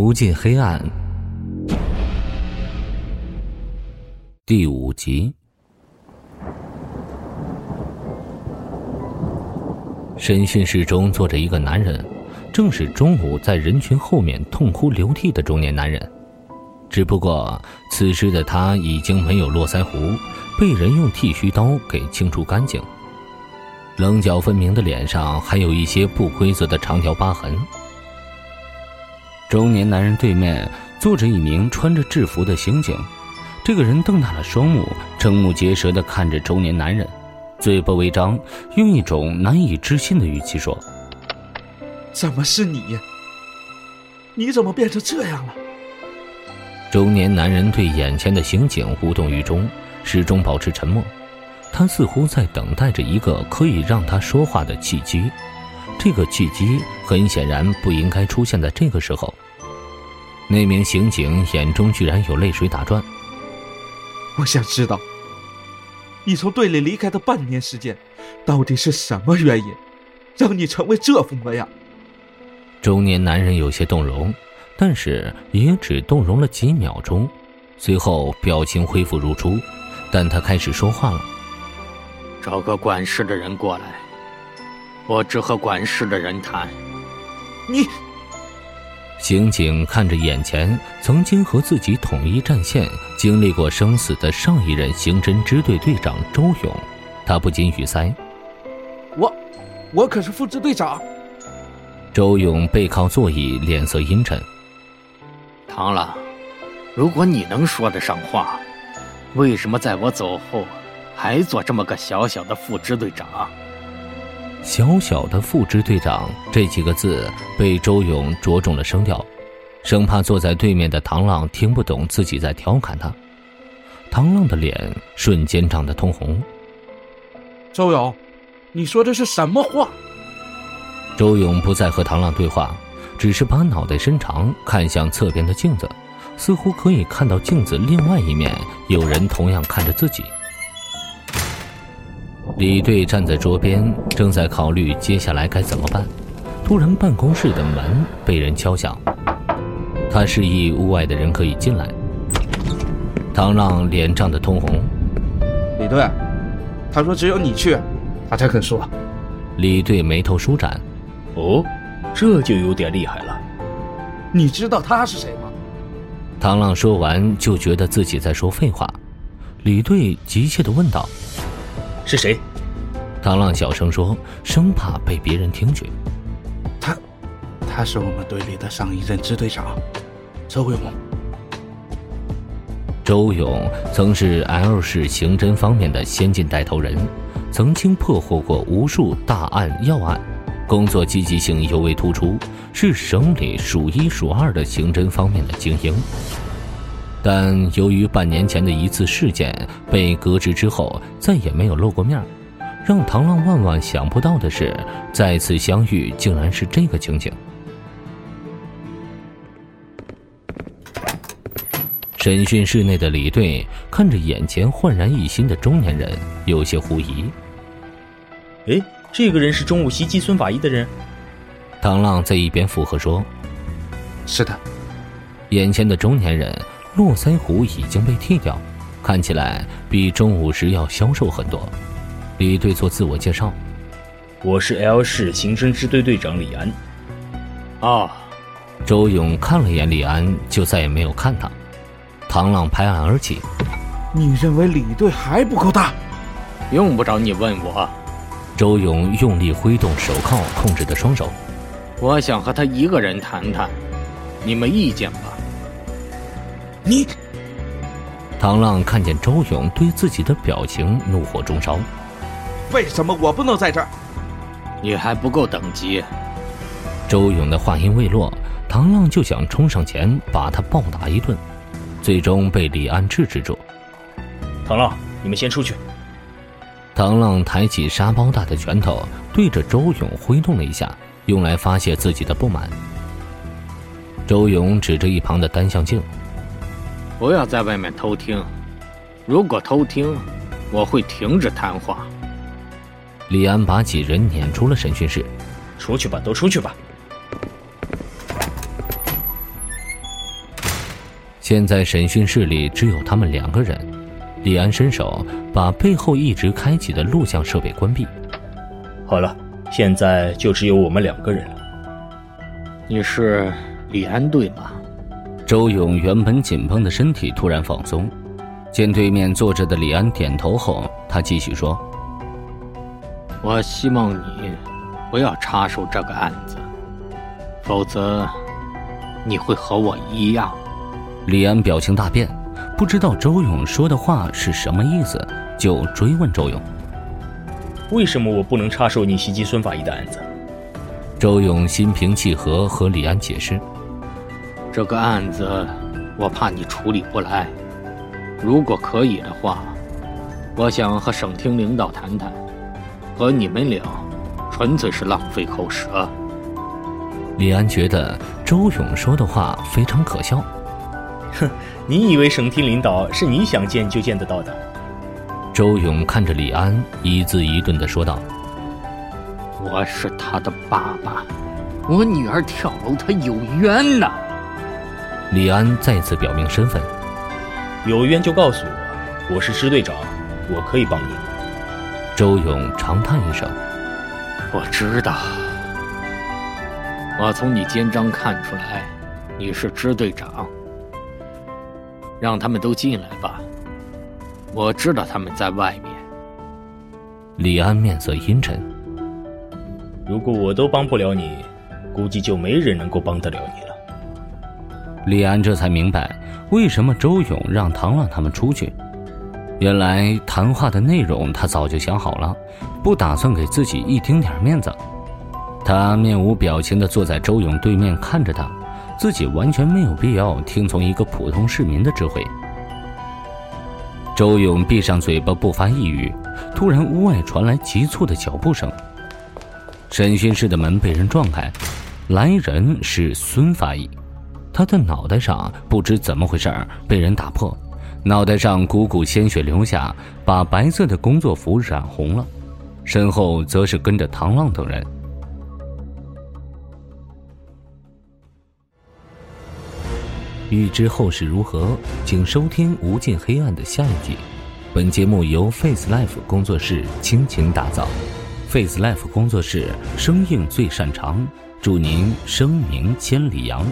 无尽黑暗，第五集。审讯室中坐着一个男人，正是中午在人群后面痛哭流涕的中年男人。只不过此时的他已经没有络腮胡，被人用剃须刀给清除干净。棱角分明的脸上还有一些不规则的长条疤痕。中年男人对面坐着一名穿着制服的刑警，这个人瞪大了双目，瞠目结舌的看着中年男人，嘴巴微张，用一种难以置信的语气说：“怎么是你？你怎么变成这样了？”中年男人对眼前的刑警无动于衷，始终保持沉默。他似乎在等待着一个可以让他说话的契机，这个契机很显然不应该出现在这个时候。那名刑警眼中居然有泪水打转。我想知道，你从队里离开的半年时间，到底是什么原因，让你成为这副模样？中年男人有些动容，但是也只动容了几秒钟，随后表情恢复如初，但他开始说话了。找个管事的人过来，我只和管事的人谈。你，刑警看着眼前曾经和自己统一战线、经历过生死的上一任刑侦支队队长周勇，他不禁语塞：“我，我可是副支队长。”周勇背靠座椅，脸色阴沉。唐朗，如果你能说得上话，为什么在我走后？还做这么个小小的副支队长，小小的副支队长这几个字被周勇着重了声调，生怕坐在对面的唐浪听不懂自己在调侃他。唐浪的脸瞬间涨得通红。周勇，你说的是什么话？周勇不再和唐浪对话，只是把脑袋伸长，看向侧边的镜子，似乎可以看到镜子另外一面有人同样看着自己。李队站在桌边，正在考虑接下来该怎么办。突然，办公室的门被人敲响，他示意屋外的人可以进来。唐浪脸涨得通红。李队，他说只有你去，他才肯说。李队眉头舒展。哦，这就有点厉害了。你知道他是谁吗？唐浪说完，就觉得自己在说废话。李队急切地问道。是谁？唐浪小声说，生怕被别人听见。他，他是我们队里的上一任支队长，周勇。周勇曾是 L 市刑侦方面的先进带头人，曾经破获过无数大案要案，工作积极性尤为突出，是省里数一数二的刑侦方面的精英。但由于半年前的一次事件被革职之后，再也没有露过面让唐浪万万想不到的是，再次相遇竟然是这个情景。审讯室内的李队看着眼前焕然一新的中年人，有些狐疑。哎，这个人是中午袭击孙法医的人？唐浪在一边附和说：“是的。”眼前的中年人。络腮胡已经被剃掉，看起来比中午时要消瘦很多。李队做自我介绍：“我是 L 市刑侦支队队长李安。”啊，周勇看了眼李安，就再也没有看他。唐浪拍案而起：“你认为李队还不够大？用不着你问我。”周勇用力挥动手铐控制的双手：“我想和他一个人谈谈，你没意见吧？”你，唐浪看见周勇对自己的表情，怒火中烧。为什么我不能在这儿？你还不够等级。周勇的话音未落，唐浪就想冲上前把他暴打一顿，最终被李安制止住。唐浪，你们先出去。唐浪抬起沙包大的拳头，对着周勇挥动了一下，用来发泄自己的不满。周勇指着一旁的单向镜。不要在外面偷听，如果偷听，我会停止谈话。李安把几人撵出了审讯室，出去吧，都出去吧。现在审讯室里只有他们两个人。李安伸手把背后一直开启的录像设备关闭。好了，现在就只有我们两个人了。你是李安对吗？周勇原本紧绷的身体突然放松，见对面坐着的李安点头后，他继续说：“我希望你不要插手这个案子，否则你会和我一样。”李安表情大变。不知道周勇说的话是什么意思，就追问周勇：“为什么我不能插手你袭击孙法医的案子？”周勇心平气和和李安解释：“这个案子我怕你处理不来，如果可以的话，我想和省厅领导谈谈，和你们俩纯粹是浪费口舌。”李安觉得周勇说的话非常可笑。哼，你以为省厅领导是你想见就见得到的？周勇看着李安，一字一顿的说道：“我是他的爸爸，我女儿跳楼，他有冤呐。”李安再次表明身份：“有冤就告诉我，我是支队长，我可以帮你。”周勇长叹一声：“我知道，我从你肩章看出来，你是支队长。”让他们都进来吧，我知道他们在外面。李安面色阴沉。如果我都帮不了你，估计就没人能够帮得了你了。李安这才明白为什么周勇让唐浪他们出去。原来谈话的内容他早就想好了，不打算给自己一丁点面子。他面无表情地坐在周勇对面看着他。自己完全没有必要听从一个普通市民的指挥。周勇闭上嘴巴不发一语，突然屋外传来急促的脚步声。审讯室的门被人撞开，来人是孙法医，他的脑袋上不知怎么回事被人打破，脑袋上股股鲜血流下，把白色的工作服染红了，身后则是跟着唐浪等人。欲知后事如何，请收听《无尽黑暗》的下一集。本节目由 Face Life 工作室倾情打造，Face Life 工作室声映最擅长，祝您声名千里扬。